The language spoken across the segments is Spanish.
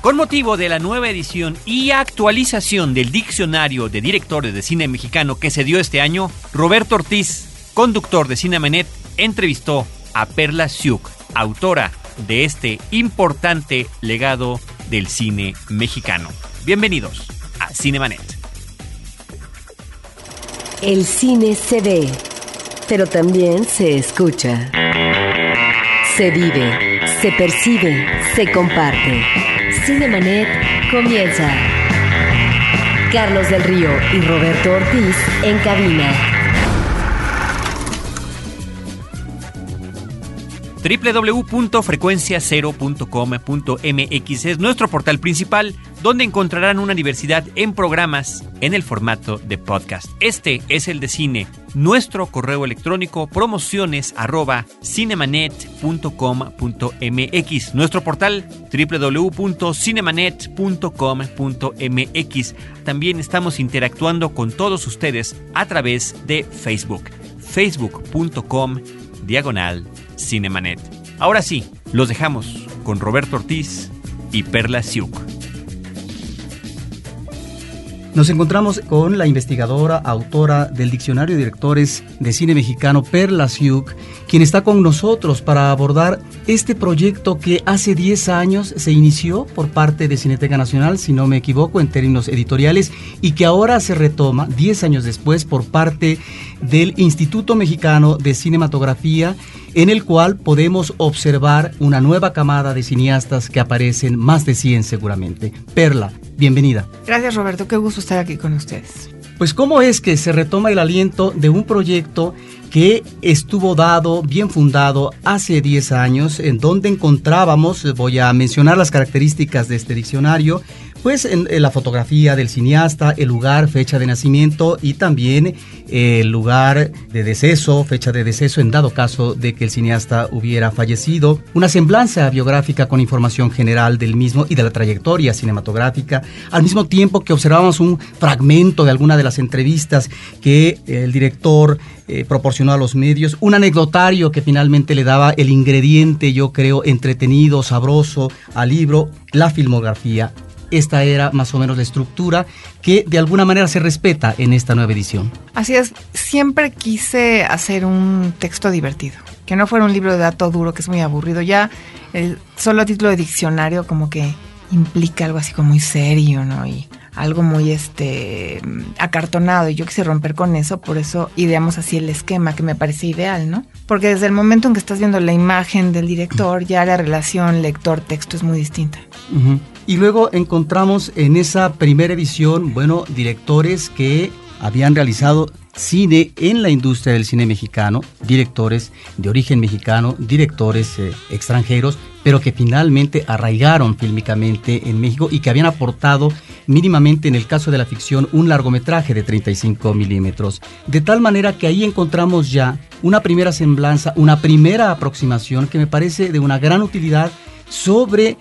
Con motivo de la nueva edición y actualización del Diccionario de Directores de Cine Mexicano que se dio este año, Roberto Ortiz, conductor de Cinemanet, entrevistó a Perla Siuk, autora de este importante legado del cine mexicano. Bienvenidos a Cinemanet. El cine se ve, pero también se escucha. Se vive, se percibe, se comparte. Cinemanet comienza. Carlos del Río y Roberto Ortiz en cabina. www.frecuenciacero.com.mx es nuestro portal principal donde encontrarán una diversidad en programas en el formato de podcast. Este es el de cine. Nuestro correo electrónico promociones arroba cinemanet.com.mx. Nuestro portal www.cinemanet.com.mx. También estamos interactuando con todos ustedes a través de Facebook. facebook.com diagonal Cinemanet. Ahora sí, los dejamos con Roberto Ortiz y Perla Siuk. Nos encontramos con la investigadora, autora del Diccionario de Directores de Cine Mexicano, Perla Siuk, quien está con nosotros para abordar este proyecto que hace 10 años se inició por parte de Cineteca Nacional, si no me equivoco, en términos editoriales, y que ahora se retoma 10 años después por parte del Instituto Mexicano de Cinematografía en el cual podemos observar una nueva camada de cineastas que aparecen, más de 100 seguramente. Perla, bienvenida. Gracias Roberto, qué gusto estar aquí con ustedes. Pues cómo es que se retoma el aliento de un proyecto que estuvo dado, bien fundado, hace 10 años, en donde encontrábamos, voy a mencionar las características de este diccionario, pues en, la fotografía del cineasta, el lugar, fecha de nacimiento y también el lugar de deceso, fecha de deceso en dado caso de que el cineasta hubiera fallecido, una semblanza biográfica con información general del mismo y de la trayectoria cinematográfica, al mismo tiempo que observamos un fragmento de alguna de las entrevistas que el director eh, proporcionó a los medios, un anecdotario que finalmente le daba el ingrediente, yo creo, entretenido, sabroso al libro, la filmografía esta era más o menos la estructura que de alguna manera se respeta en esta nueva edición. Así es, siempre quise hacer un texto divertido, que no fuera un libro de dato duro que es muy aburrido. Ya el solo título de diccionario como que implica algo así como muy serio, ¿no? Y algo muy este acartonado y yo quise romper con eso, por eso ideamos así el esquema que me parece ideal, ¿no? Porque desde el momento en que estás viendo la imagen del director, ya la relación lector-texto es muy distinta. Y luego encontramos en esa primera edición, bueno, directores que habían realizado cine en la industria del cine mexicano, directores de origen mexicano, directores eh, extranjeros, pero que finalmente arraigaron fílmicamente en México y que habían aportado mínimamente en el caso de la ficción un largometraje de 35 milímetros. De tal manera que ahí encontramos ya una primera semblanza, una primera aproximación que me parece de una gran utilidad sobre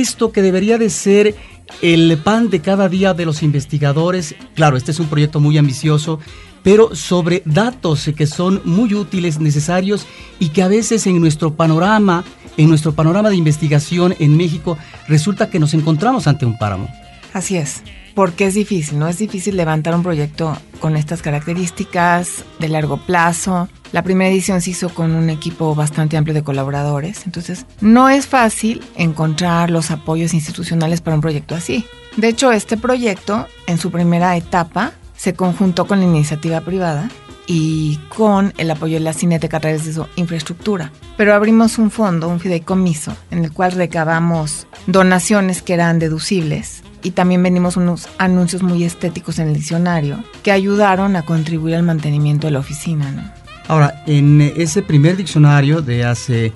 esto que debería de ser el pan de cada día de los investigadores. Claro, este es un proyecto muy ambicioso, pero sobre datos que son muy útiles, necesarios y que a veces en nuestro panorama, en nuestro panorama de investigación en México, resulta que nos encontramos ante un páramo. Así es porque es difícil, ¿no? Es difícil levantar un proyecto con estas características de largo plazo. La primera edición se hizo con un equipo bastante amplio de colaboradores, entonces no es fácil encontrar los apoyos institucionales para un proyecto así. De hecho, este proyecto, en su primera etapa, se conjuntó con la iniciativa privada y con el apoyo de la Cineteca a través de su infraestructura. Pero abrimos un fondo, un fideicomiso, en el cual recabamos donaciones que eran deducibles y también venimos unos anuncios muy estéticos en el diccionario que ayudaron a contribuir al mantenimiento de la oficina. Ahora, en ese primer diccionario de hace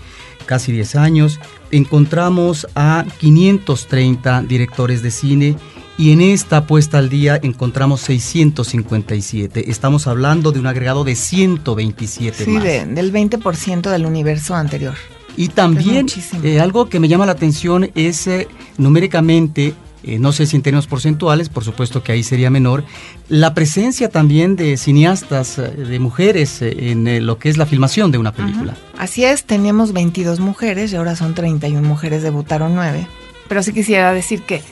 casi 10 años, encontramos a 530 directores de cine y en esta puesta al día encontramos 657. Estamos hablando de un agregado de 127 sí, del 20% del universo anterior. Y también eh, algo que me llama la atención es eh, numéricamente eh, no sé si en términos porcentuales, por supuesto que ahí sería menor, la presencia también de cineastas, eh, de mujeres en lo que es la filmación de una película. Así es, teníamos 22 mujeres y ahora son 31 mujeres, debutaron 9. Pero sí quisiera decir que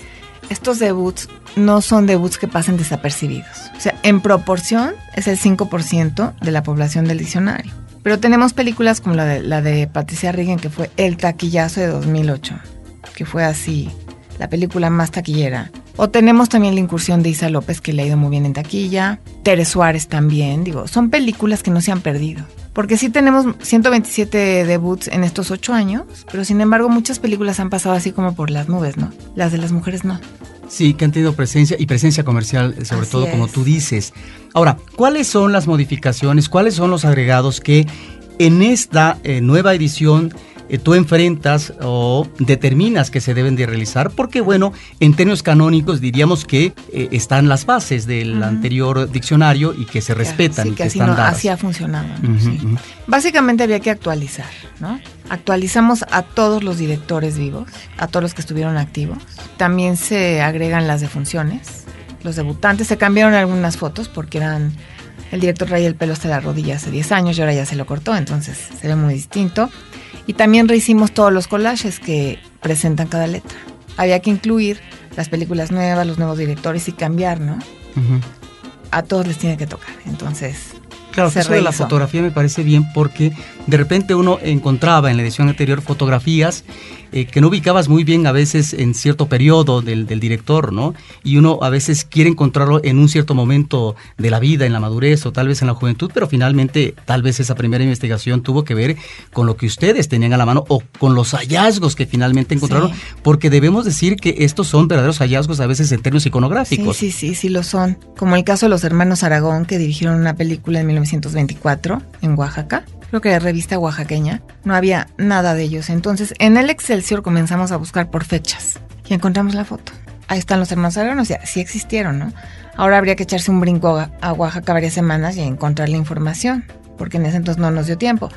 estos debuts no son debuts que pasen desapercibidos. O sea, en proporción es el 5% de la población del diccionario. Pero tenemos películas como la de, la de Patricia Regan, que fue El taquillazo de 2008, que fue así, la película más taquillera. O tenemos también la incursión de Isa López, que le ha ido muy bien en taquilla. Tere Suárez también, digo, son películas que no se han perdido. Porque sí tenemos 127 debuts en estos ocho años, pero sin embargo muchas películas han pasado así como por las nubes, ¿no? Las de las mujeres no. Sí, que han tenido presencia y presencia comercial, sobre Así todo como tú dices. Ahora, ¿cuáles son las modificaciones, cuáles son los agregados que en esta eh, nueva edición eh, tú enfrentas o determinas que se deben de realizar? Porque, bueno, en términos canónicos diríamos que eh, están las bases del anterior diccionario y que se respetan Sí, y que así, están no, dadas. así ha funcionado. Básicamente había que actualizar, ¿no? Actualizamos a todos los directores vivos, a todos los que estuvieron activos. También se agregan las defunciones, los debutantes. Se cambiaron algunas fotos porque eran... El director traía el pelo hasta la rodilla hace 10 años y ahora ya se lo cortó, entonces se ve muy distinto. Y también rehicimos todos los collages que presentan cada letra. Había que incluir las películas nuevas, los nuevos directores y cambiar, ¿no? A todos les tiene que tocar. Entonces, Claro, eso de la fotografía me parece bien porque de repente uno encontraba en la edición anterior fotografías eh, que no ubicabas muy bien a veces en cierto periodo del, del director, ¿no? Y uno a veces quiere encontrarlo en un cierto momento de la vida, en la madurez o tal vez en la juventud, pero finalmente tal vez esa primera investigación tuvo que ver con lo que ustedes tenían a la mano o con los hallazgos que finalmente encontraron, Sí. porque debemos decir que estos son verdaderos hallazgos a veces en términos Sí, iconográficos. sí, sí, sí lo son. Como el caso de los hermanos Aragón que dirigieron una película en 1924 en Oaxaca. Creo que era revista oaxaqueña. No había nada de ellos. Entonces, en el Excelsior comenzamos a buscar por fechas y encontramos la foto. Ahí están los hermanos Aragón, o sea, sí existieron, ¿no? Ahora habría que echarse un brinco a Oaxaca varias semanas y encontrar la información, porque en ese entonces no nos dio tiempo.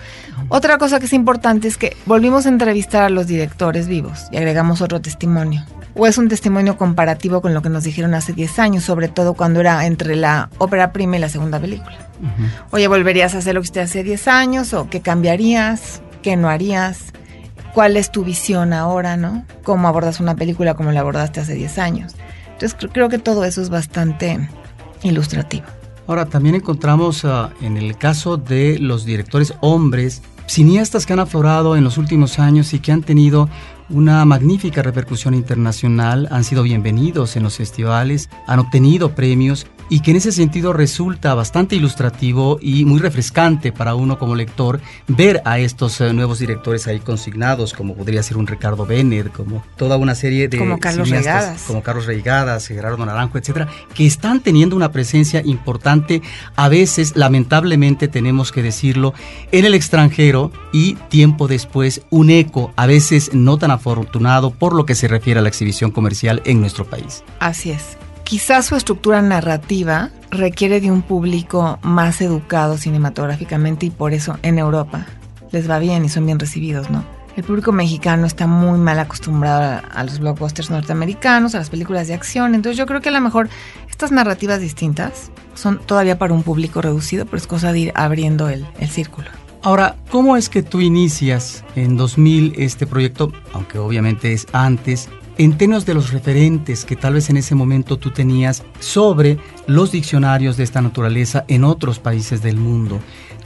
Otra cosa que es importante es que volvimos a entrevistar a los directores vivos y agregamos otro testimonio. O es un testimonio comparativo con lo que nos dijeron hace 10 años, sobre todo cuando era entre la ópera prima y la segunda película. Oye, ¿volverías a hacer lo que usted hace 10 años? ¿O qué cambiarías? ¿Qué no harías? ¿Cuál es tu visión ahora, no? ¿Cómo abordas una película como la abordaste hace 10 años? Entonces cre- creo que todo eso es bastante ilustrativo. Ahora, también encontramos ah, en el caso de los directores hombres, cineastas que han aflorado en los últimos años y que han tenido una magnífica repercusión internacional, han sido bienvenidos en los festivales, han obtenido premios y que en ese sentido resulta bastante ilustrativo y muy refrescante para uno como lector ver a estos eh, nuevos directores ahí consignados, como podría ser un Ricardo Bennett, como toda una serie de Como Carlos cineastas, Regadas. como Carlos Reigadas, Gerardo Naranjo, etcétera, que están teniendo una presencia importante, a veces, lamentablemente, tenemos que decirlo, en el extranjero y tiempo después un eco, a veces no tan afortunado por lo que se refiere a la exhibición comercial en nuestro país. Así es. Quizás su estructura narrativa requiere de un público más educado cinematográficamente y por eso en Europa les va bien y son bien recibidos, ¿no? El público mexicano está muy mal acostumbrado a, los blockbusters norteamericanos, a las películas de acción, entonces yo creo que a lo mejor estas narrativas distintas son todavía para un público reducido, pero es cosa de ir abriendo el, el círculo. Ahora, ¿cómo es que tú inicias en 2000 este proyecto, aunque obviamente es antes, en términos de los referentes que tal vez en ese momento tú tenías sobre los diccionarios de esta naturaleza en otros países del mundo?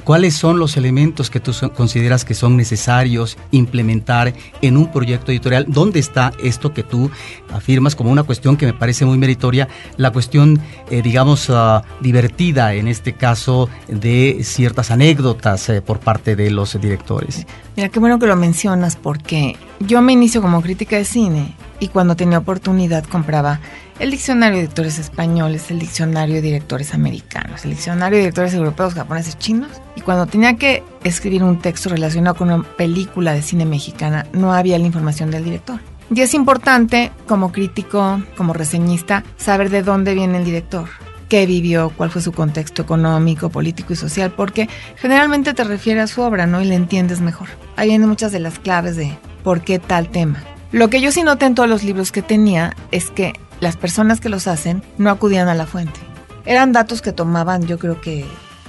¿Cuáles son los elementos que tú consideras que son necesarios implementar en un proyecto editorial? ¿Dónde está esto que tú afirmas como una cuestión que me parece muy meritoria, la cuestión, eh, digamos, ah, divertida en este caso de ciertas anécdotas eh, por parte de los directores? Mira, qué bueno que lo mencionas porque yo me inicio como crítica de cine y cuando tenía oportunidad compraba el diccionario de directores españoles, el diccionario de directores americanos, el diccionario de directores europeos, japoneses, chinos. Y cuando tenía que escribir un texto relacionado con una película de cine mexicana, no había la información del director. Y es importante, como crítico, como reseñista, saber de dónde viene el director qué vivió, cuál fue su contexto económico, político y social, porque generalmente te refiere a su obra, ¿no? Y le entiendes mejor. Ahí vienen muchas de las claves de por qué tal tema. Lo que yo sí noté en todos los libros que tenía es que las personas que los hacen no acudían a la fuente. Eran datos que tomaban, yo creo que,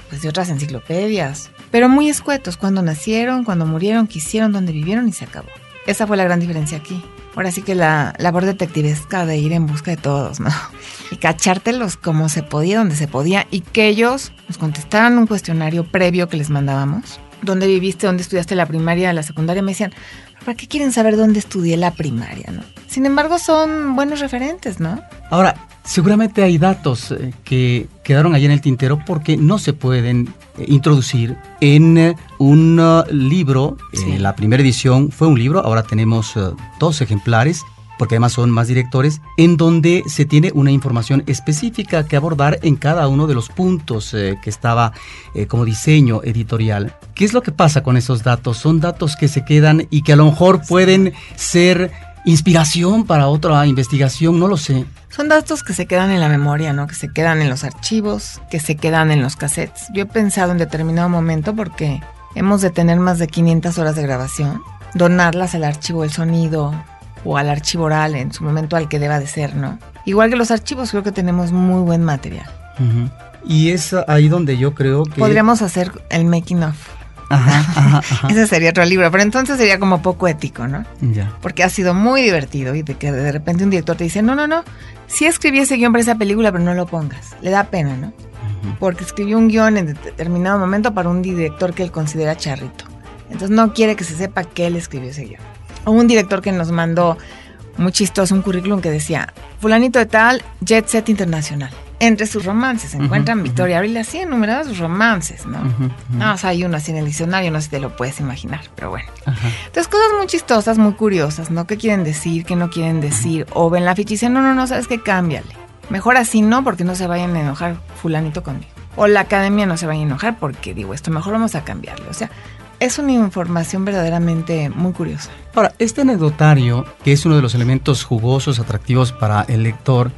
pues de otras enciclopedias, pero muy escuetos, cuando nacieron, cuando murieron, qué hicieron, dónde vivieron y se acabó. esa fue la gran diferencia aquí. Ahora sí que la labor detectivesca de ir en busca de todos, ¿no? Y cachártelos como se podía, donde se podía, y que ellos nos contestaran un cuestionario previo que les mandábamos. ¿Dónde viviste? ¿Dónde estudiaste la primaria, la secundaria? Me decían, ¿para qué quieren saber dónde estudié la primaria, no? Sin embargo, son buenos referentes, ¿no? Ahora, seguramente hay datos eh, que quedaron ahí en el tintero porque no se pueden eh, introducir en eh, un libro. la primera edición fue un libro, ahora tenemos dos ejemplares porque además son más directores, en donde se tiene una información específica que abordar en cada uno de los puntos que estaba como diseño editorial. ¿Qué es lo que pasa con esos datos? Son datos que se quedan y que a lo mejor pueden ser inspiración para otra investigación, no lo sé. Son datos que se quedan en la memoria, ¿no? Que se quedan en los archivos, que se quedan en los cassettes. Yo he pensado en determinado momento porque hemos de tener más de 500 horas de grabación, donarlas al archivo del sonido o al archivo oral en su momento al que deba de ser, ¿no? Igual que los archivos, creo que tenemos muy buen material. Y es ahí donde yo creo que... Podríamos hacer el making of. Ajá, Ese sería otro libro, pero entonces sería como poco ético, ¿no? Ya. Porque ha sido muy divertido y de que de repente un director te dice, no, no, no, sí escribí ese guion para esa película, pero no lo pongas. Le da pena, ¿no? Porque escribió un guion en determinado momento para un director que él considera charrito. Entonces no quiere que se sepa que él escribió ese guion. O un director que nos mandó muy chistoso un currículum que decía, fulanito de tal, Jet Set Internacional entre sus romances se encuentran Victoria Abril así enumerados sus romances, ¿no? No, o sea, hay uno así en el diccionario, no sé si te lo puedes imaginar, pero bueno. Entonces, cosas muy chistosas, muy curiosas, ¿no? ¿Qué quieren decir? ¿Qué no quieren decir? O ven la ficha y dicen, no, no, no, sabes qué, cámbiale. Mejor así no, porque no se vayan a enojar fulanito conmigo. O la academia no se vaya a enojar porque digo esto, mejor vamos a cambiarle. O sea, es una información verdaderamente muy curiosa. Ahora, este anecdotario, que es uno de los elementos jugosos, atractivos para el lector,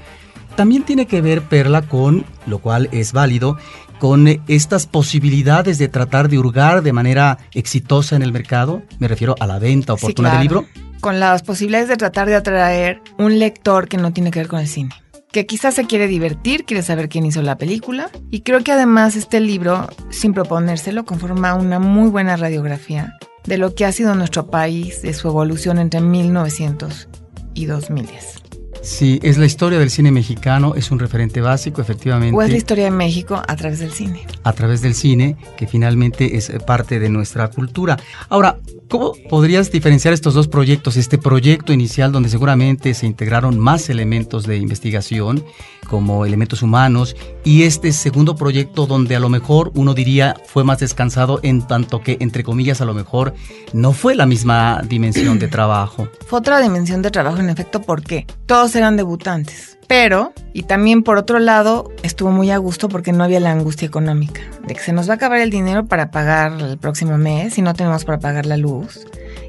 también tiene que ver, Perla, con, lo cual es válido, con estas posibilidades de tratar de hurgar de manera exitosa en el mercado. Me refiero a la venta oportuna del libro. Con las posibilidades de tratar de atraer un lector que no tiene que ver con el cine que quizás se quiere divertir, quiere saber quién hizo la película. Y creo que además este libro, sin proponérselo, conforma una muy buena radiografía de lo que ha sido nuestro país, de su evolución entre 1900 y 2010. Sí, es la historia del cine mexicano, es un referente básico, efectivamente. O es la historia de México a través del cine. A través del cine, que finalmente es parte de nuestra cultura. Ahora, ¿Cómo podrías diferenciar estos dos proyectos? Este proyecto inicial donde seguramente se integraron más elementos de investigación como elementos humanos y este segundo proyecto donde a lo mejor uno diría fue más descansado en tanto que entre comillas a lo mejor no fue la misma dimensión de trabajo. Fue otra dimensión de trabajo en efecto porque todos eran debutantes. Pero, y también por otro lado, estuvo muy a gusto porque no había la angustia económica, de que se nos va a acabar el dinero para pagar el próximo mes y no tenemos para pagar la luz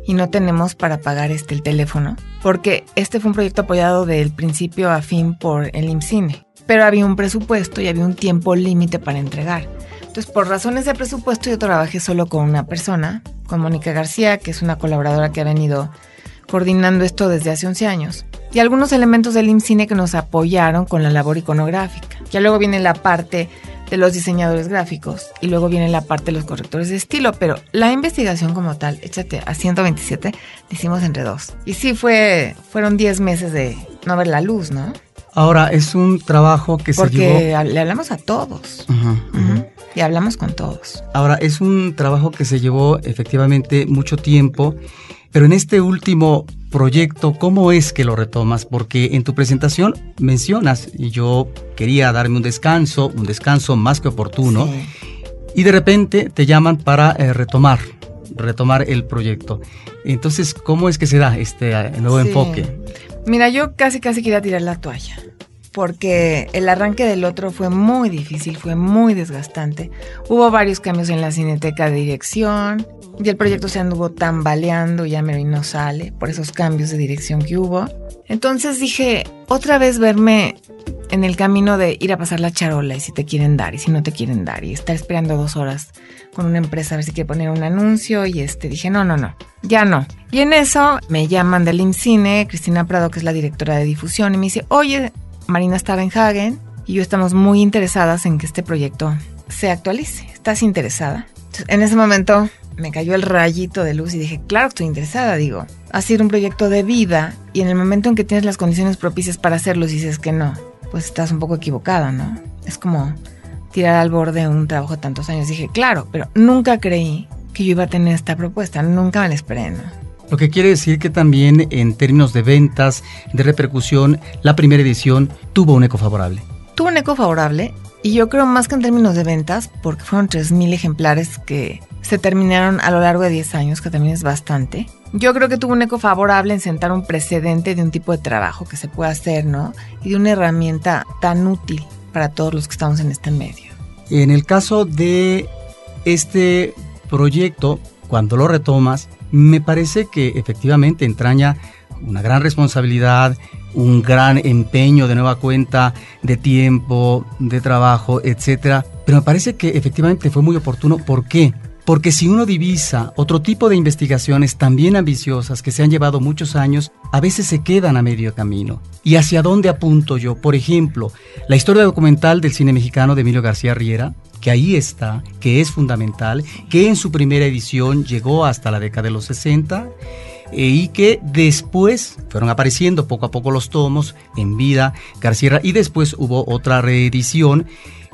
y no tenemos para pagar este el teléfono, porque este fue un proyecto apoyado del principio a fin por el IMCINE, pero había un presupuesto y había un tiempo límite para entregar. Entonces, por razones de presupuesto, yo trabajé solo con una persona, con Mónica García, que es una colaboradora que ha venido coordinando esto desde hace 11 años y algunos elementos del IMCINE que nos apoyaron con la labor iconográfica. Ya luego viene la parte de los diseñadores gráficos y luego viene la parte de los correctores de estilo, pero la investigación como tal, échate a 127, la hicimos entre dos. Y sí fue, fueron 10 meses de no ver la luz, ¿no? Ahora, es un trabajo que se llevó... Porque le hablamos a todos. Y hablamos con todos. Ahora, es un trabajo que se llevó efectivamente mucho tiempo, pero en este último proyecto, ¿cómo es que lo retomas? Porque en tu presentación mencionas, y yo quería darme un descanso, un descanso más que oportuno, y de repente te llaman para eh, retomar, retomar el proyecto. Entonces, ¿cómo es que se da este eh, nuevo enfoque? Mira, yo casi casi quería tirar la toalla porque el arranque del otro fue muy difícil, fue muy desgastante. Hubo varios cambios en la cineteca de dirección y el proyecto se anduvo tambaleando, ya me no sale por esos cambios de dirección que hubo. Entonces dije, otra vez verme en el camino de ir a pasar la charola y si te quieren dar y si no te quieren dar y estar esperando dos horas con una empresa a ver si quiere poner un anuncio y este dije no, no, no, ya no. Y en eso me llaman del INCINE, Cristina Prado que es la directora de difusión y me dice, oye, Marina Stavenhagen y yo estamos muy interesadas en que este proyecto se actualice. ¿Estás interesada? en ese momento me cayó el rayito de luz y dije, claro, estoy interesada, digo, ha sido un proyecto de vida y en el momento en que tienes las condiciones propicias para hacerlo, dices que no, pues estás un poco equivocada, ¿no? Es como tirar al borde un trabajo de tantos años. Dije, claro, pero nunca creí que yo iba a tener esta propuesta, nunca me la esperé, ¿no? Lo que quiere decir que también en términos de ventas, de repercusión, la primera edición tuvo un eco favorable. Tuvo un eco favorable y yo creo más que en términos de ventas, porque fueron 3.000 ejemplares que se terminaron a lo largo de 10 años, que también es bastante. Yo creo que tuvo un eco favorable en sentar un precedente de un tipo de trabajo que se puede hacer, ¿no? Y de una herramienta tan útil para todos los que estamos en este medio. En el caso de este proyecto, cuando lo retomas, me parece que efectivamente entraña una gran responsabilidad, un gran empeño de nueva cuenta de tiempo, de trabajo, etcétera. Pero me parece que efectivamente fue muy oportuno. ¿Por qué? Porque si uno divisa otro tipo de investigaciones también ambiciosas que se han llevado muchos años, a veces se quedan a medio camino. ¿Y hacia dónde apunto yo? Por ejemplo, la historia documental del cine mexicano de Emilio García Riera, que ahí está, que es fundamental, que en su primera edición llegó hasta la década de los 60 eh, y que después fueron apareciendo poco a poco los tomos en vida García y después hubo otra reedición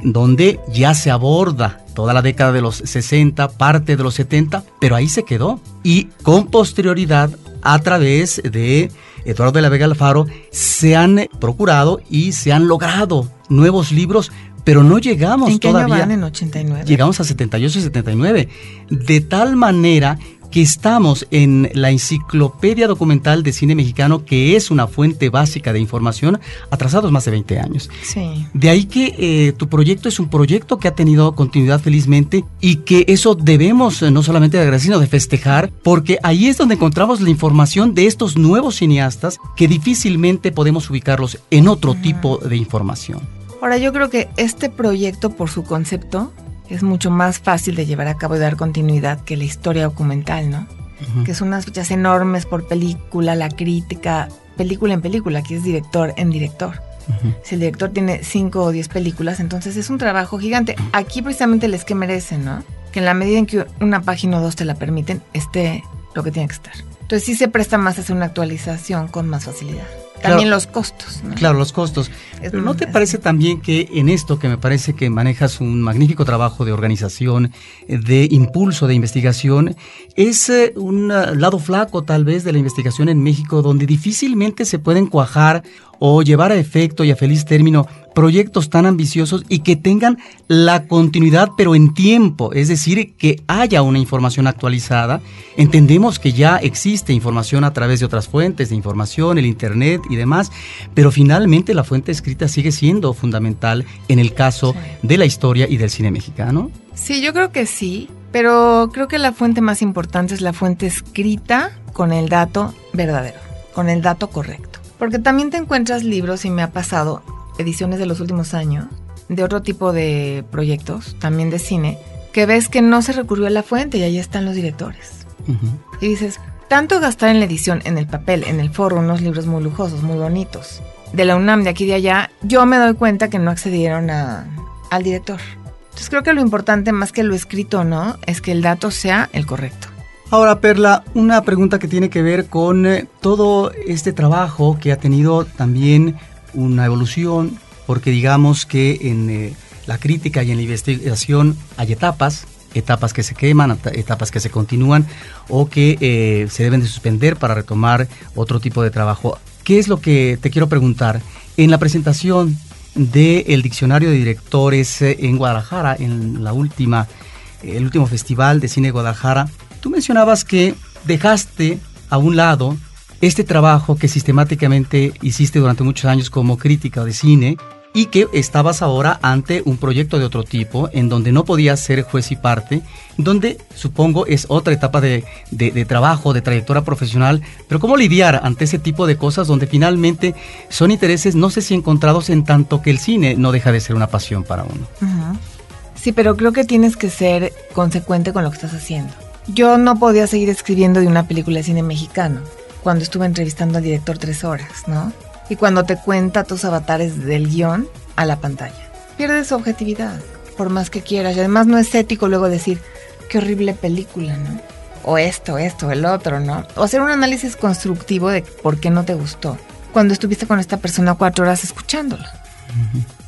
donde ya se aborda toda la década de los 60, parte de los 70, pero ahí se quedó. Y con posterioridad, a través de Eduardo de la Vega Alfaro, se han procurado y se han logrado nuevos libros pero no llegamos ¿En qué todavía. Año van en 89? Llegamos a 78 y 79. De tal manera que estamos en la enciclopedia documental de cine mexicano, que es una fuente básica de información, atrasados más de 20 años. Sí. De ahí que eh, tu proyecto es un proyecto que ha tenido continuidad felizmente y que eso debemos eh, no solamente de agradecer, sino de festejar, porque ahí es donde encontramos la información de estos nuevos cineastas que difícilmente podemos ubicarlos en otro tipo de información. Ahora yo creo que este proyecto por su concepto es mucho más fácil de llevar a cabo y dar continuidad que la historia documental, ¿no? Que son unas fichas enormes por película, la crítica, película en película, que es director en director. Si el director tiene cinco o diez películas, entonces es un trabajo gigante. Aquí precisamente les que merecen, ¿no? Que en la medida en que una página o dos te la permiten, esté lo que tiene que estar. Entonces sí se presta más a hacer una actualización con más facilidad. También los costos. ¿no? Claro, los costos. Pero ¿no te parece también que en esto que me parece que manejas un magnífico trabajo de organización, eh, de impulso de investigación, es eh, un uh, lado flaco tal vez de la investigación en México donde difícilmente se pueden cuajar o llevar a efecto y a feliz término proyectos tan ambiciosos y que tengan la continuidad pero en tiempo, es decir, que haya una información actualizada. Entendemos que ya existe información a través de otras fuentes de información, el Internet y demás, pero finalmente la fuente escrita sigue siendo fundamental en el caso sí. de la historia y del cine mexicano. Sí, yo creo que sí, pero creo que la fuente más importante es la fuente escrita con el dato verdadero, con el dato correcto. Porque también te encuentras libros, y me ha pasado, ediciones de los últimos años, de otro tipo de proyectos, también de cine, que ves que no se recurrió a la fuente y ahí están los directores. Uh -huh. Y dices, tanto gastar en la edición, en el papel, en el foro, unos libros muy lujosos, muy bonitos, de la UNAM, de aquí y de allá, yo me doy cuenta que no accedieron a, al director. Entonces creo que lo importante, más que lo escrito no, es que el dato sea el correcto. Ahora, Perla, una pregunta que tiene que ver con eh, todo este trabajo que ha tenido también una evolución, porque digamos que en eh, la crítica y en la investigación hay etapas, etapas que se queman, etapas que se continúan o que eh, se deben de suspender para retomar otro tipo de trabajo. ¿Qué es lo que te quiero preguntar? En la presentación del diccionario de directores en Guadalajara, en la última, el último festival de cine de Guadalajara, tú mencionabas que dejaste a un lado este trabajo que sistemáticamente hiciste durante muchos años como crítica de cine y que estabas ahora ante un proyecto de otro tipo, en donde no podías ser juez y parte, donde supongo es otra etapa de, de, trabajo, de trayectoria profesional, pero cómo lidiar ante ese tipo de cosas donde finalmente son intereses, no sé si encontrados en tanto que el cine no deja de ser una pasión para uno. Sí, pero creo que tienes que ser consecuente con lo que estás haciendo. Yo no podía seguir escribiendo de una película de cine mexicano cuando estuve entrevistando al director tres horas, ¿no? y cuando te cuenta tus avatares del guion a la pantalla. Pierdes su objetividad, por más que quieras. Y además no es ético luego decir, qué horrible película, ¿no? O esto, esto, el otro, ¿no? O hacer un análisis constructivo de por qué no te gustó cuando estuviste con esta persona cuatro horas escuchándola.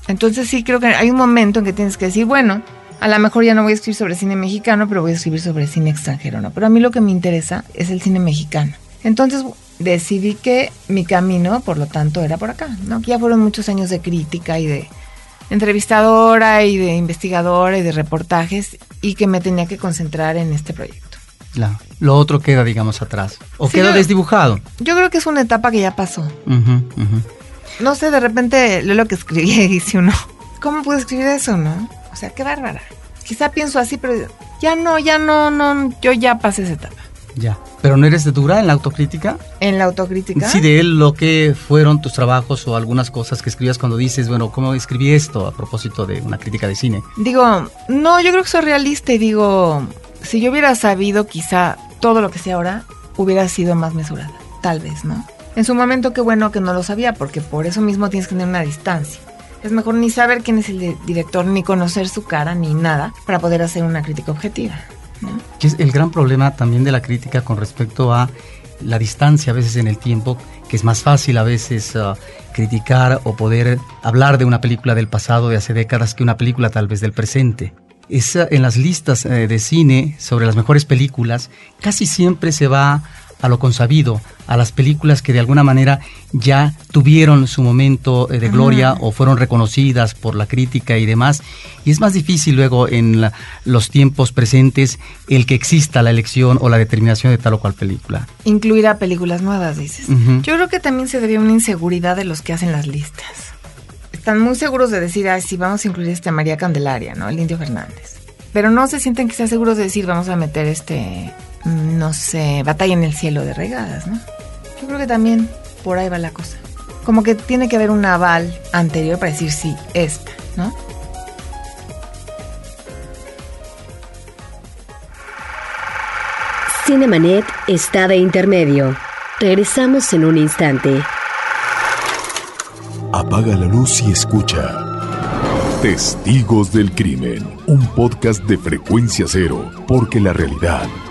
Entonces sí creo que hay un momento en que tienes que decir, bueno, a lo mejor ya no voy a escribir sobre cine mexicano, pero voy a escribir sobre cine extranjero, ¿no? Pero a mí lo que me interesa es el cine mexicano. Entonces decidí que mi camino, por lo tanto, era por acá, ¿no? Que ya fueron muchos años de crítica y de entrevistadora y de investigadora y de reportajes y que me tenía que concentrar en este proyecto. Claro. Lo otro queda, digamos, atrás. O Sí, queda yo- desdibujado. Yo creo que es una etapa que ya pasó. No sé, de repente leo lo que escribí y dice uno, ¿cómo pude escribir eso, no? O sea, qué bárbara. Quizá pienso así, pero ya no, ya no, no, yo ya pasé esa etapa. Ya. Pero no eres de dura en la autocrítica. En la autocrítica. Sí, de él lo que fueron tus trabajos o algunas cosas que escribías cuando dices, bueno, ¿cómo escribí esto a propósito de una crítica de cine? Digo, no, yo creo que soy realista y digo, si yo hubiera sabido quizá todo lo que sé ahora, hubiera sido más mesurada, tal vez, ¿no? En su momento qué bueno que no lo sabía, porque por eso mismo tienes que tener una distancia. Es mejor ni saber quién es el di- director, ni conocer su cara, ni nada, para poder hacer una crítica objetiva. Que es el gran problema también de la crítica con respecto a la distancia a veces en el tiempo, que es más fácil a veces ah, criticar o poder hablar de una película del pasado de hace décadas que una película tal vez del presente. Esa, en las listas eh, de cine sobre las mejores películas, casi siempre se va a lo consabido, a las películas que de alguna manera ya tuvieron su momento eh, de gloria o fueron reconocidas por la crítica y demás. Y es más difícil luego en la- los tiempos presentes el que exista la elección o la determinación de tal o cual película. Incluir a películas nuevas, dices. Yo creo que también se debe a una inseguridad de los que hacen las listas. Están muy seguros de decir, ay, sí, vamos a incluir este a María Candelaria, ¿no? El Indio Fernández. Pero no se sienten quizás seguros de decir, vamos a meter este, no sé, Batalla en el Cielo de Regadas, ¿no? Yo creo que también por ahí va la cosa. Como que tiene que haber un aval anterior para decir, sí, esta, ¿no? Cinemanet está de intermedio. Regresamos en un instante. Apaga la luz y escucha. Testigos del Crimen, un podcast de frecuencia cero, porque la realidad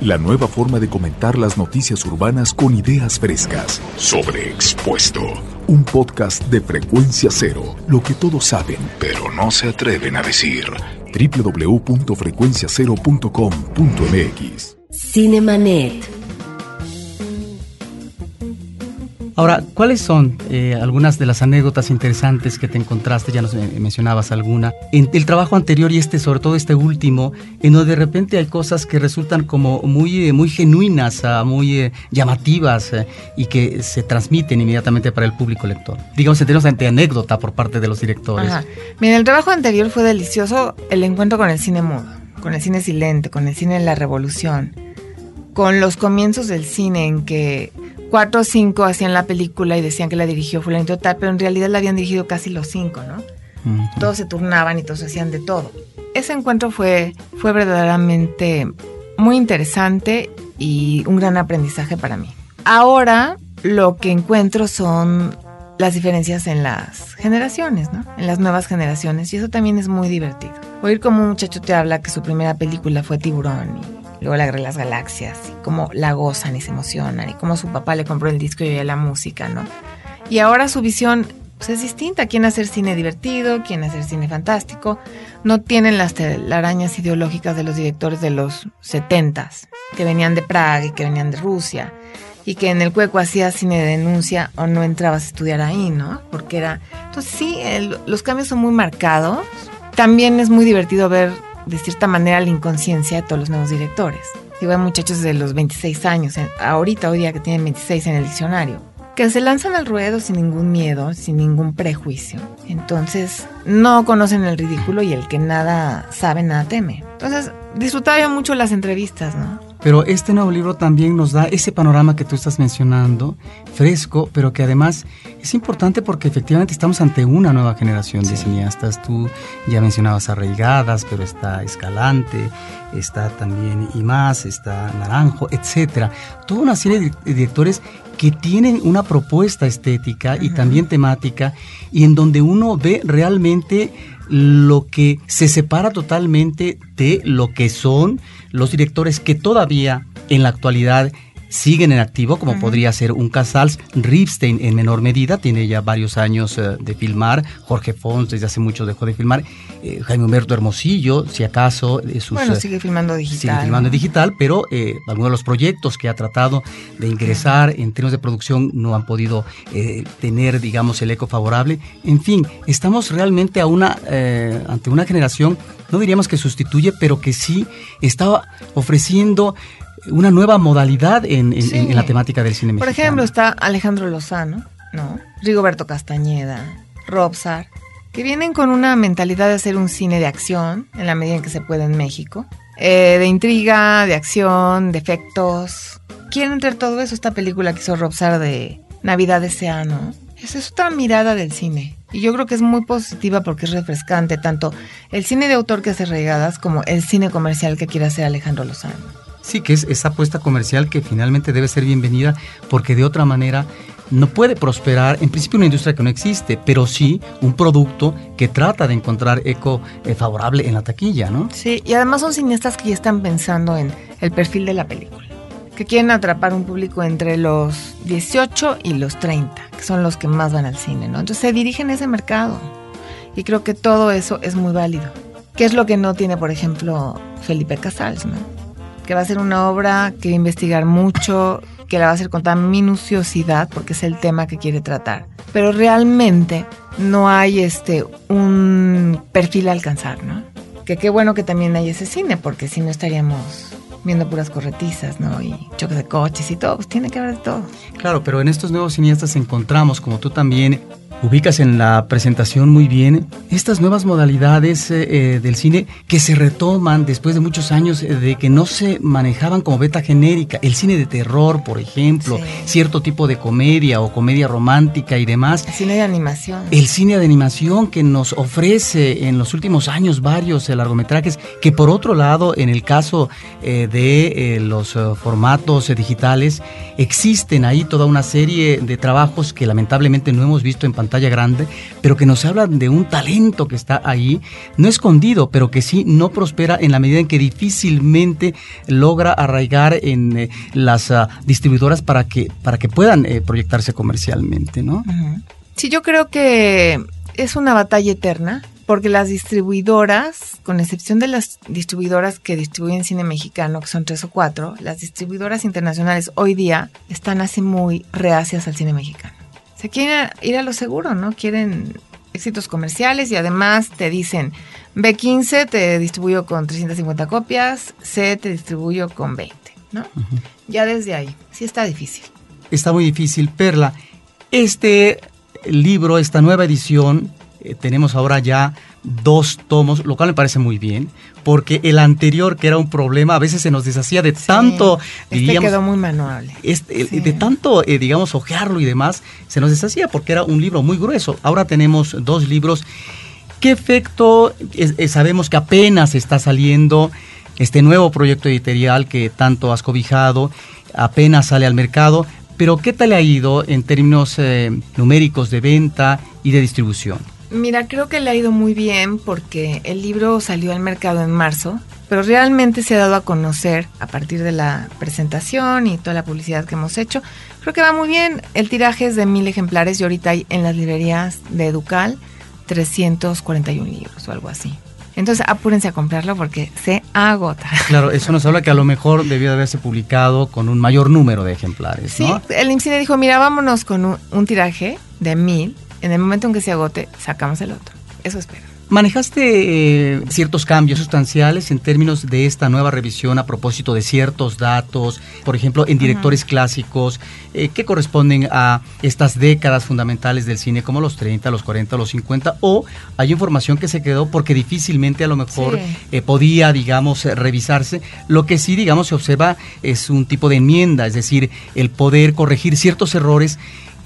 La nueva forma de comentar las noticias urbanas con ideas frescas. Sobre Expuesto. Un podcast de frecuencia cero. Lo que todos saben, pero no se atreven a decir. www.frecuenciacero.com.mx Cinemanet. Ahora, ¿cuáles son eh, algunas de las anécdotas interesantes que te encontraste? Ya nos eh, mencionabas alguna. En el trabajo anterior y este, sobre todo este último, en donde de repente hay cosas que resultan como muy, eh, muy genuinas, ah, muy llamativas y que se transmiten inmediatamente para el público lector. Digamos, en términos de anécdota por parte de los directores. Ajá. Mira, el trabajo anterior fue delicioso el encuentro con el cine mudo, con el cine silente, con el cine de la revolución, con los comienzos del cine en que cuatro o cinco hacían la película y decían que la dirigió fulanito tal, pero en realidad la habían dirigido casi los cinco, ¿no? Ujú. Todos se turnaban y todos hacían de todo. Ese encuentro fue, fue verdaderamente muy interesante y un gran aprendizaje para mí. Ahora lo que encuentro son las diferencias en las generaciones, ¿no? En las nuevas generaciones y eso también es muy divertido. Oír como un muchacho te habla que su primera película fue Tiburón y luego La las Galaxias y cómo la gozan y se emocionan y cómo su papá le compró el disco y oía la música, ¿no? Y ahora su visión pues, es distinta. Quieren hacer cine divertido, quieren hacer cine fantástico. No tienen las telarañas ideológicas de los directores de los 70s, que venían de Praga y que venían de Rusia. Y que en el cueco hacías cine de denuncia o no entrabas a estudiar ahí, ¿no? Porque era... Entonces sí, los cambios son muy marcados. También es muy divertido ver de cierta manera la inconsciencia de todos los nuevos directores. Digo, muchachos de los 26 años, ahorita, hoy día que tienen 26 en el diccionario, que se lanzan al ruedo sin ningún miedo, sin ningún prejuicio. Entonces, no conocen el ridículo y el que nada sabe, nada teme. Entonces, disfrutaba yo mucho las entrevistas, ¿no? Pero este nuevo libro también nos da ese panorama que tú estás mencionando, fresco, pero que además es importante porque efectivamente estamos ante una nueva generación de cineastas. Tú ya mencionabas Arraigadas, pero está Escalante, está también Y más, está Naranjo, etcétera. Toda una serie de directores que tienen una propuesta estética y también temática y en donde uno ve realmente lo que se separa totalmente de lo que son los directores que todavía en la actualidad siguen en activo, como podría ser un Casals, Ripstein en menor medida, tiene ya varios años eh, de filmar, Jorge Fons desde hace mucho dejó de filmar, eh, Jaime Humberto Hermosillo, si acaso... Sus, bueno, sigue filmando digital. Sigue filmando digital, pero eh, algunos de los proyectos que ha tratado de ingresar en términos de producción no han podido tener, digamos, el eco favorable. En fin, estamos realmente a una, ante una generación, no diríamos que sustituye, pero que sí está ofreciendo una nueva modalidad en, la temática del cine Por ejemplo, está Alejandro Lozano, ¿no? Rigoberto Castañeda, Robsar, que vienen con una mentalidad de hacer un cine de acción, en la medida en que se puede en México, eh, de intriga, de acción, de efectos. Quieren entre todo eso esta película que hizo Robsar de Navidad Esa es otra mirada del cine. Y yo creo que es muy positiva porque es refrescante, tanto el cine de autor que hace regadas como el cine comercial que quiere hacer Alejandro Lozano. Sí, que es esa apuesta comercial que finalmente debe ser bienvenida porque de otra manera no puede prosperar, en principio una industria que no existe, pero sí un producto que trata de encontrar eco eh, favorable en la taquilla, ¿no? Sí, y además son cineastas que ya están pensando en el perfil de la película, que quieren atrapar un público entre los 18 y los 30, que son los que más van al cine, ¿no? Entonces se dirigen a ese mercado y creo que todo eso es muy válido. ¿Qué es lo que no tiene, por ejemplo, Felipe Casals, ¿no? Que va a ser una obra que va investigar mucho, que la va a hacer con tan minuciosidad, porque es el tema que quiere tratar. Pero realmente no hay este un perfil a alcanzar, ¿no? Que qué bueno que también hay ese cine, porque si no estaríamos viendo puras corretizas, ¿no? Y choques de coches y todo, pues tiene que haber de todo. Claro, pero en estos nuevos cineastas encontramos, como tú también ubicas en la presentación muy bien estas nuevas modalidades eh, eh, del cine que se retoman después de muchos años eh, de que no se manejaban como beta genérica. El cine de terror, por ejemplo, cierto tipo de comedia o comedia romántica y demás. El cine de animación. El cine de animación que nos ofrece en los últimos años varios largometrajes que por otro lado, en el caso de los formatos digitales, existen ahí toda una serie de trabajos que lamentablemente no hemos visto en pantalla pantalla grande, pero que nos hablan de un talento que está ahí, no escondido, pero que sí no prospera en la medida en que difícilmente logra arraigar en eh, las ah, distribuidoras para que, para que puedan eh, proyectarse comercialmente, ¿no? Sí, yo creo que es una batalla eterna porque las distribuidoras, con excepción de las distribuidoras que distribuyen cine mexicano, que son tres o cuatro, las distribuidoras internacionales hoy día están así muy reacias al cine mexicano se quieren ir a lo seguro, ¿no? Quieren éxitos comerciales y además te dicen, B15 te distribuyo con 350 copias, C te distribuyo con 20, ¿no? Ya desde ahí, sí está difícil. Está muy difícil, Perla. Este libro, esta nueva edición, eh, tenemos ahora ya dos tomos, lo cual me parece muy bien, porque el anterior, que era un problema, a veces se nos deshacía de tanto, este quedó muy manual. Este, De tanto, eh, digamos, ojearlo y demás, se nos deshacía porque era un libro muy grueso. Ahora tenemos dos libros. ¿Qué efecto? sabemos que apenas está saliendo este nuevo proyecto editorial que tanto has cobijado, apenas sale al mercado, pero ¿qué tal ha ido en términos eh, numéricos de venta y de distribución? Mira, creo que le ha ido muy bien porque el libro salió al mercado en marzo, pero realmente se ha dado a conocer a partir de la presentación y toda la publicidad que hemos hecho. Creo que va muy bien. El tiraje es de mil ejemplares y ahorita hay en las librerías de Educal 341 libros o algo así. Entonces apúrense a comprarlo porque se agota. Claro, eso nos habla que a lo mejor debió de haberse publicado con un mayor número de ejemplares. Sí, el IMCINE dijo, mira, vámonos con un, un tiraje de mil en el momento en que se agote, sacamos el otro. Eso espero. Manejaste eh, ciertos cambios sustanciales en términos de esta nueva revisión a propósito de ciertos datos, por ejemplo, en directores clásicos eh, que corresponden a estas décadas fundamentales del cine, como los 30, los 40, los 50, o hay información que se quedó porque difícilmente a lo mejor Sí. eh, podía, digamos, revisarse. Lo que sí, digamos, se observa es un tipo de enmienda, es decir, el poder corregir ciertos errores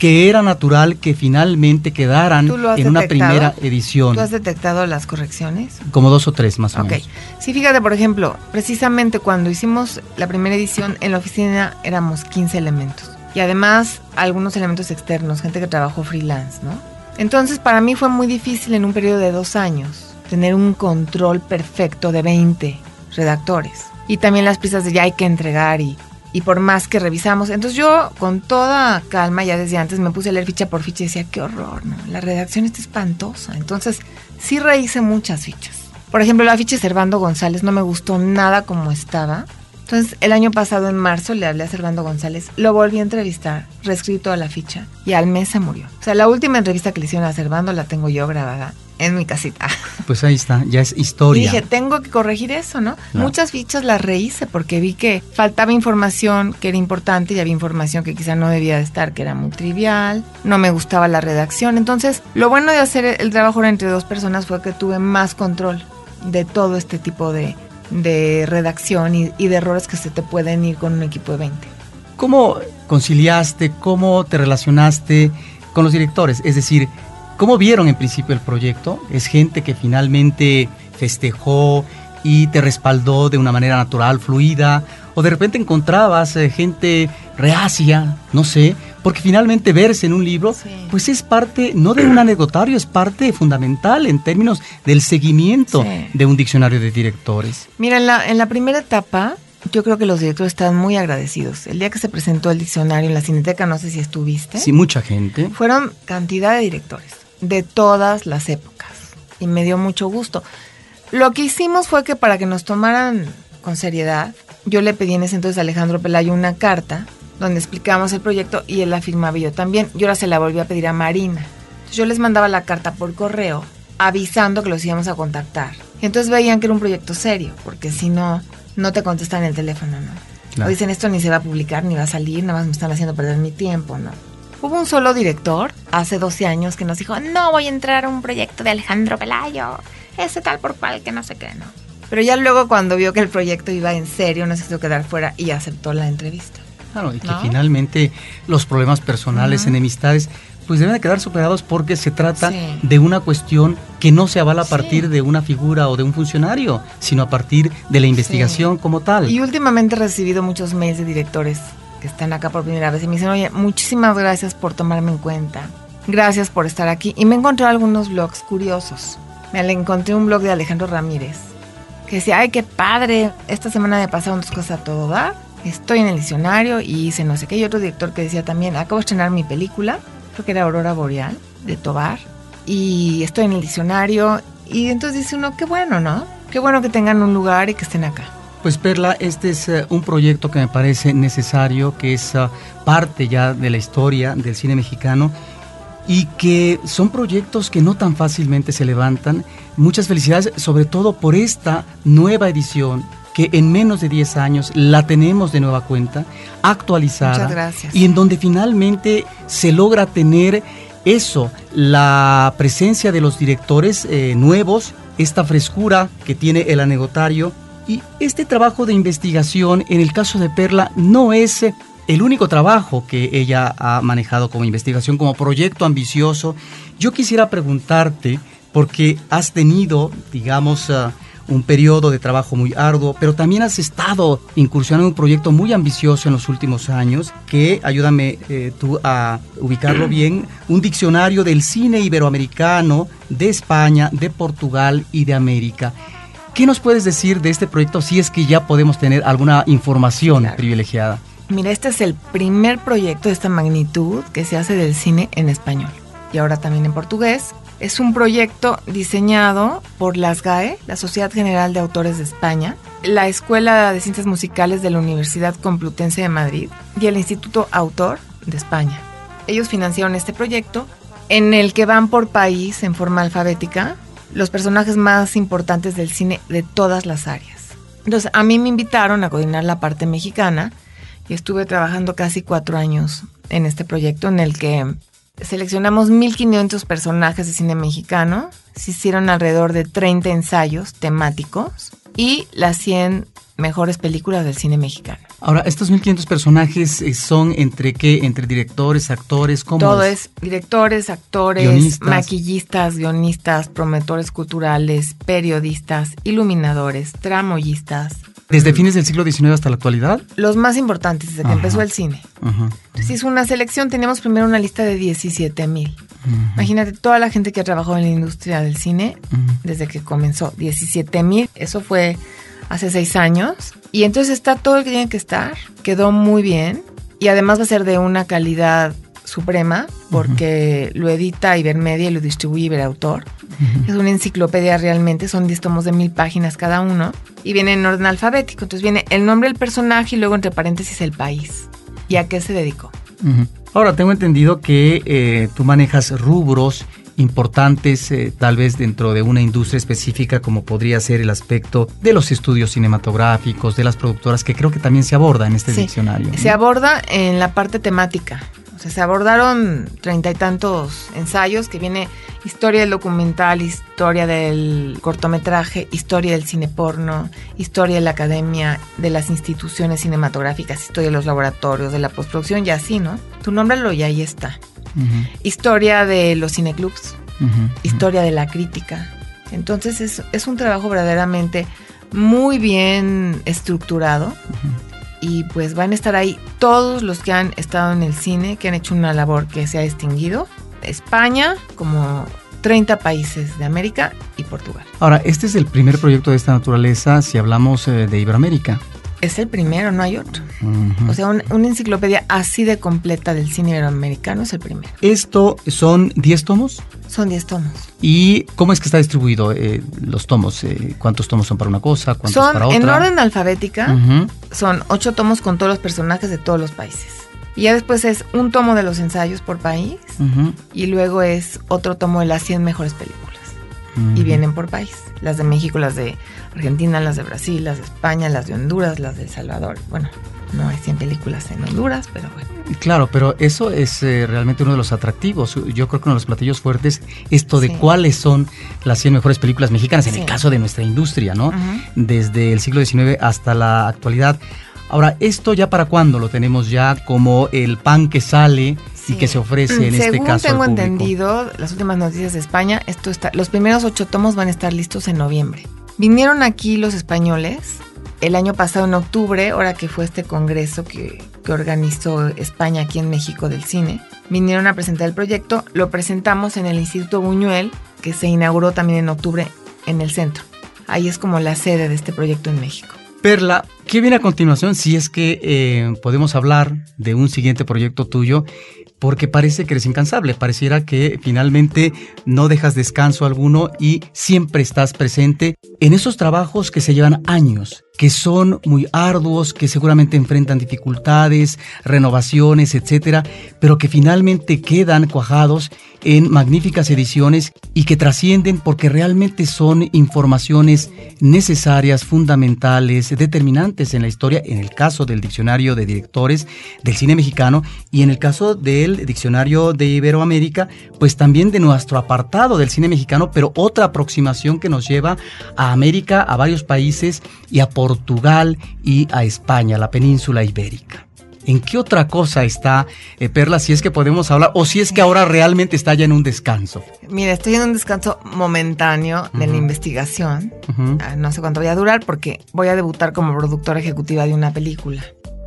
que era natural que finalmente quedaran ¿Tú lo has en una detectado? primera edición. ¿Tú has detectado las correcciones? Como dos o tres más o Ok. menos. Sí, fíjate, por ejemplo, precisamente cuando hicimos la primera edición, en la oficina éramos 15 elementos. Y además, algunos elementos externos, gente que trabajó freelance, ¿no? Entonces, para mí fue muy difícil en un periodo de dos años tener un control perfecto de 20 redactores. Y también las pistas de ya hay que entregar y, y por más que revisamos. Entonces yo con toda calma ya desde antes me puse a leer ficha por ficha y decía, qué horror, ¿no? La redacción está espantosa. Entonces sí rehice muchas fichas. Por ejemplo, la ficha de Servando González no me gustó nada como estaba. Entonces, el año pasado, en marzo, le hablé a Servando González, lo volví a entrevistar, reescribí toda la ficha y al mes se murió. O sea, la última entrevista que le hicieron a Servando la tengo yo grabada en mi casita. Pues ahí está, ya es Y historia. dije, tengo que corregir eso, ¿no? Claro. Muchas fichas las rehice porque vi que faltaba información que era importante y había información que quizá no debía de estar, que era muy trivial, no me gustaba la redacción. Entonces, lo bueno de hacer el trabajo entre dos personas fue que tuve más control de todo este tipo de, de redacción y, de errores que se te pueden ir con un equipo de 20. ¿Cómo conciliaste, cómo te relacionaste con los directores? Es decir, ¿cómo vieron en principio el proyecto? ¿Es gente que finalmente festejó y te respaldó de una manera natural, fluida? ¿O de repente encontrabas eh, gente reacia, no sé? Porque finalmente verse en un libro, Sí. pues es parte, no de un anecdotario, es parte fundamental en términos del seguimiento Sí. de un diccionario de directores. Mira, en la, en la primera etapa, yo creo que los directores estaban muy agradecidos. El día que se presentó el diccionario en la Cineteca, no sé si estuviste. Sí, mucha gente. Fueron cantidad de directores de todas las épocas y me dio mucho gusto. Lo que hicimos fue que para que nos tomaran con seriedad, yo le pedí en ese entonces a Alejandro Pelayo una carta donde explicábamos el proyecto y él la firmaba y yo también. Yo ahora se la volví a pedir a Marina. Entonces yo les mandaba la carta por correo avisando que los íbamos a contactar. Y entonces veían que era un proyecto serio, porque si no, no te contestan el teléfono, ¿no? Claro. O dicen esto ni se va a publicar, ni va a salir, nada más me están haciendo perder mi tiempo, ¿no? Hubo un solo director hace 12 años que nos dijo, no voy a entrar a un proyecto de Alejandro Pelayo, ese tal por cual que no sé qué, ¿no? Pero ya luego cuando vio que el proyecto iba en serio, no se quiso quedar fuera y aceptó la entrevista. Claro, y que ¿No? finalmente los problemas personales, Ujú. enemistades, pues deben de quedar superados porque se trata Sí. de una cuestión que no se avala a Sí. partir de una figura o de un funcionario, sino a partir de la investigación como tal. Y últimamente he recibido muchos mails de directores que están acá por primera vez y me dicen, oye, muchísimas gracias por tomarme en cuenta. Gracias por estar aquí. Y me encontré algunos blogs curiosos. Me encontré un blog de Alejandro Ramírez que decía, ay, qué padre, esta semana me pasaron dos cosas a todo dar. Estoy en el diccionario y hice no sé qué. Y otro director que decía también, acabo de estrenar mi película, creo que era Aurora Boreal, de Tobar. Y estoy en el diccionario. Y entonces dice uno, qué bueno, ¿no? Qué bueno que tengan un lugar y que estén acá. Pues Perla, este es eh, un proyecto que me parece necesario, que es ah, parte ya de la historia del cine mexicano y que son proyectos que no tan fácilmente se levantan. Muchas felicidades, sobre todo por esta nueva edición que en menos de 10 años la tenemos de nueva cuenta, actualizada. Muchas gracias. Y en donde finalmente se logra tener eso, la presencia de los directores eh, nuevos, esta frescura que tiene el anecdotario y este trabajo de investigación, en el caso de Perla, no es el único trabajo que ella ha manejado como investigación, como proyecto ambicioso. Yo quisiera preguntarte, porque has tenido, digamos, ah, un periodo de trabajo muy arduo, pero también has estado incursionando en un proyecto muy ambicioso en los últimos años, que, ayúdame eh, tú a ubicarlo bien, un diccionario del cine iberoamericano de España, de Portugal y de América. ¿Qué nos puedes decir de este proyecto si es que ya podemos tener alguna información Claro. privilegiada? Mira, este es el primer proyecto de esta magnitud que se hace del cine en español y ahora también en portugués. Es un proyecto diseñado por la SGAE, la Sociedad General de Autores de España, la Escuela de Ciencias Musicales de la Universidad Complutense de Madrid y el Instituto Autor de España. Ellos financiaron este proyecto en el que van por país en forma alfabética los personajes más importantes del cine de todas las áreas. Entonces, a mí me invitaron a coordinar la parte mexicana y estuve trabajando casi cuatro años en este proyecto en el que seleccionamos 1.500 personajes de cine mexicano, se hicieron alrededor de 30 ensayos temáticos y las 100 mejores películas del cine mexicano. Ahora, estos 1500 personajes eh, son entre qué? Entre directores, actores, ¿cómo Todo es, directores, actores, Guionistas. maquillistas, guionistas, promotores culturales, periodistas, iluminadores, tramoyistas. Desde fines del siglo XIX hasta la actualidad. Los más importantes desde que Ajá. empezó el cine. Ajá. Entonces hizo una selección, teníamos primero una lista de 17 mil. Imagínate toda la gente que ha trabajado en la industria del cine desde que comenzó. 17 mil, eso fue hace seis años. Y entonces está todo el que tiene que estar. Quedó muy bien. Y además va a ser de una calidad suprema porque lo edita Ibermedia y lo distribuye Iberautor. Es una enciclopedia realmente, son 10 tomos de mil páginas cada uno y viene en orden alfabético. Entonces viene el nombre del personaje y luego entre paréntesis el país y a qué se dedicó. Ahora, tengo entendido que eh, tú manejas rubros importantes, eh, tal vez dentro de una industria específica, como podría ser el aspecto de los estudios cinematográficos, de las productoras, que creo que también se aborda en este Sí, diccionario. ¿no? Se aborda en la parte temática. O sea, se abordaron treinta y tantos ensayos que viene historia del documental, historia del cortometraje, historia del cine porno, historia de la academia, de las instituciones cinematográficas, historia de los laboratorios, de la postproducción y así, ¿no? Tu nómbralo y ahí está. Historia de los cineclubs, historia de la crítica. Entonces es, es un trabajo verdaderamente muy bien estructurado y pues van a estar ahí todos los que han estado en el cine, que han hecho una labor que se ha distinguido. España, como 30 países de América y Portugal. Ahora, este es el primer proyecto de esta naturaleza si hablamos eh, de Iberoamérica. Es el primero, no hay otro. O sea, un- una enciclopedia así de completa del cine iberoamericano es el primero. Esto son 10 tomos. Son 10 tomos. ¿Y cómo es que está distribuido eh, los tomos? Eh, ¿Cuántos tomos son para una cosa? ¿Cuántos Son para otra? en orden alfabética. Son ocho tomos con todos los personajes de todos los países. Y ya después es un tomo de los ensayos por país y luego es otro tomo de las 100 mejores películas. Y vienen por país. Las de México, las de Argentina, las de Brasil, las de España, las de Honduras, las de El Salvador. Bueno, no hay 100 películas en Honduras, pero bueno. Claro, pero eso es eh, realmente uno de los atractivos. Yo creo que uno de los platillos fuertes, esto de Sí. cuáles son las 100 mejores películas mexicanas, en Sí. el caso de nuestra industria, ¿no? Desde el siglo XIX hasta la actualidad. Ahora, ¿esto ya para cuándo lo tenemos ya como el pan que sale y que se ofrece en Según este caso tengo al público? entendido, las últimas noticias de España, esto está, los primeros ocho tomos van a estar listos en noviembre. Vinieron aquí los españoles el año pasado en octubre, ahora que fue este congreso que, que organizó España aquí en México del cine. Vinieron a presentar el proyecto, lo presentamos en el Instituto Buñuel, que se inauguró también en octubre en el centro. Ahí es como la sede de este proyecto en México. Perla, ¿qué viene a continuación si es que eh, podemos hablar de un siguiente proyecto tuyo? Porque parece que eres incansable, pareciera que finalmente no dejas descanso alguno y siempre estás presente en esos trabajos que se llevan años, que son muy arduos, que seguramente enfrentan dificultades, renovaciones, etcétera, pero que finalmente quedan cuajados en magníficas ediciones y que trascienden porque realmente son informaciones necesarias, fundamentales, determinantes en la historia, en el caso del diccionario de directores del cine mexicano y en el caso del diccionario de Iberoamérica, pues también de nuestro apartado del cine mexicano, pero otra aproximación que nos lleva a América, a varios países y a Portugal y a España, la península ibérica. ¿En qué otra cosa está eh, Perla, si es que podemos hablar, o si es que ahora realmente está ya en un descanso? Mira, estoy en un descanso momentáneo de la Ujú. investigación. Ujú. Ah, No sé cuánto voy a durar porque voy a debutar como productora ejecutiva de una película.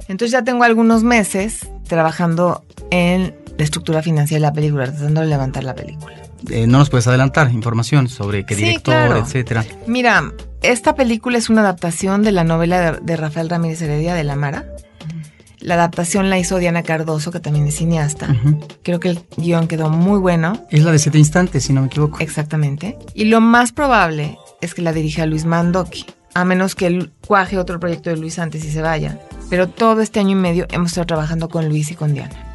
Entonces ya tengo algunos meses trabajando en la estructura financiera de la película, tratando de levantar la película. Eh, no nos puedes adelantar información sobre qué Sí, director, claro. etcétera. Mira, esta película es una adaptación de la novela de, de Rafael Ramírez Heredia de La Mara. La adaptación la hizo Diana Cardoso, que también es cineasta. Creo que el guion quedó muy bueno. Es la de siete instantes, si no me equivoco. Exactamente. Y lo más probable es que la dirija Luis Mandoki, a menos que él cuaje otro proyecto de Luis antes y se vaya. Pero todo este año y medio hemos estado trabajando con Luis y con Diana.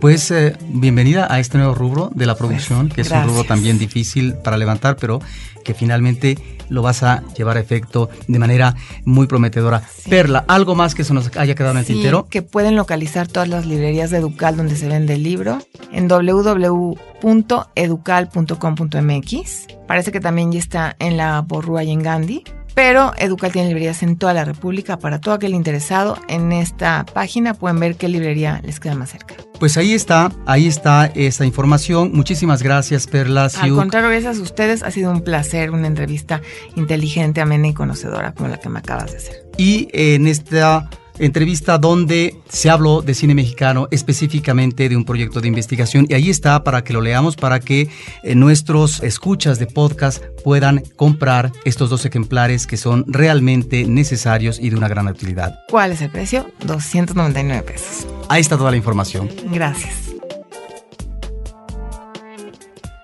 Pues eh, bienvenida a este nuevo rubro de la producción, Pues, que es un rubro también difícil para levantar, pero que finalmente lo vas a llevar a efecto de manera muy prometedora. Sí. Perla, ¿algo más que se nos haya quedado en el Sí, tintero? que pueden localizar todas las librerías de Educal donde se vende el libro en www.educal.com.mx. Parece que también ya está en la Borrúa y en Gandhi. Pero Educal tiene librerías en toda la República. Para todo aquel interesado, en esta página pueden ver qué librería les queda más cerca. Pues ahí está, ahí está esta información. Muchísimas gracias, Perla. Al Siuk. contrario, gracias a ustedes. Ha sido un placer, una entrevista inteligente, amena y conocedora como la que me acabas de hacer. y en esta entrevista donde se habló de cine mexicano, específicamente de un proyecto de investigación, y ahí está para que lo leamos, para que eh, nuestros escuchas de podcast puedan comprar estos dos ejemplares que son realmente necesarios y de una gran utilidad. ¿Cuál es el precio? 299 pesos. Ahí está toda la información. Gracias.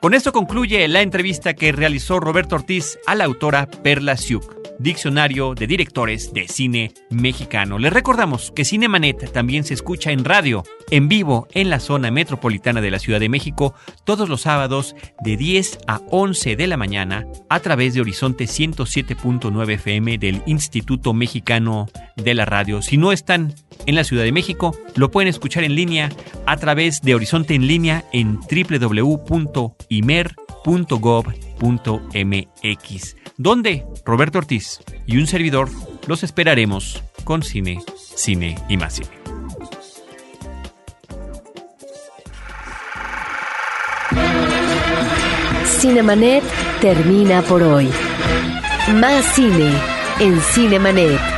Con esto concluye la entrevista que realizó Roberto Ortiz a la autora Perla Siuk, diccionario de directores de cine mexicano. Les recordamos que Cinemanet también se escucha en radio, en vivo en la zona metropolitana de la Ciudad de México, todos los sábados de 10 a 11 de la mañana a través de Horizonte 107.9 FM del Instituto Mexicano de la Radio. Si no están en la Ciudad de México, lo pueden escuchar en línea a través de Horizonte en línea en www.imer.gov.mx, donde Roberto Ortiz y un servidor los esperaremos con cine, cine y más cine. Cinemanet termina por hoy. Más cine en Cinemanet.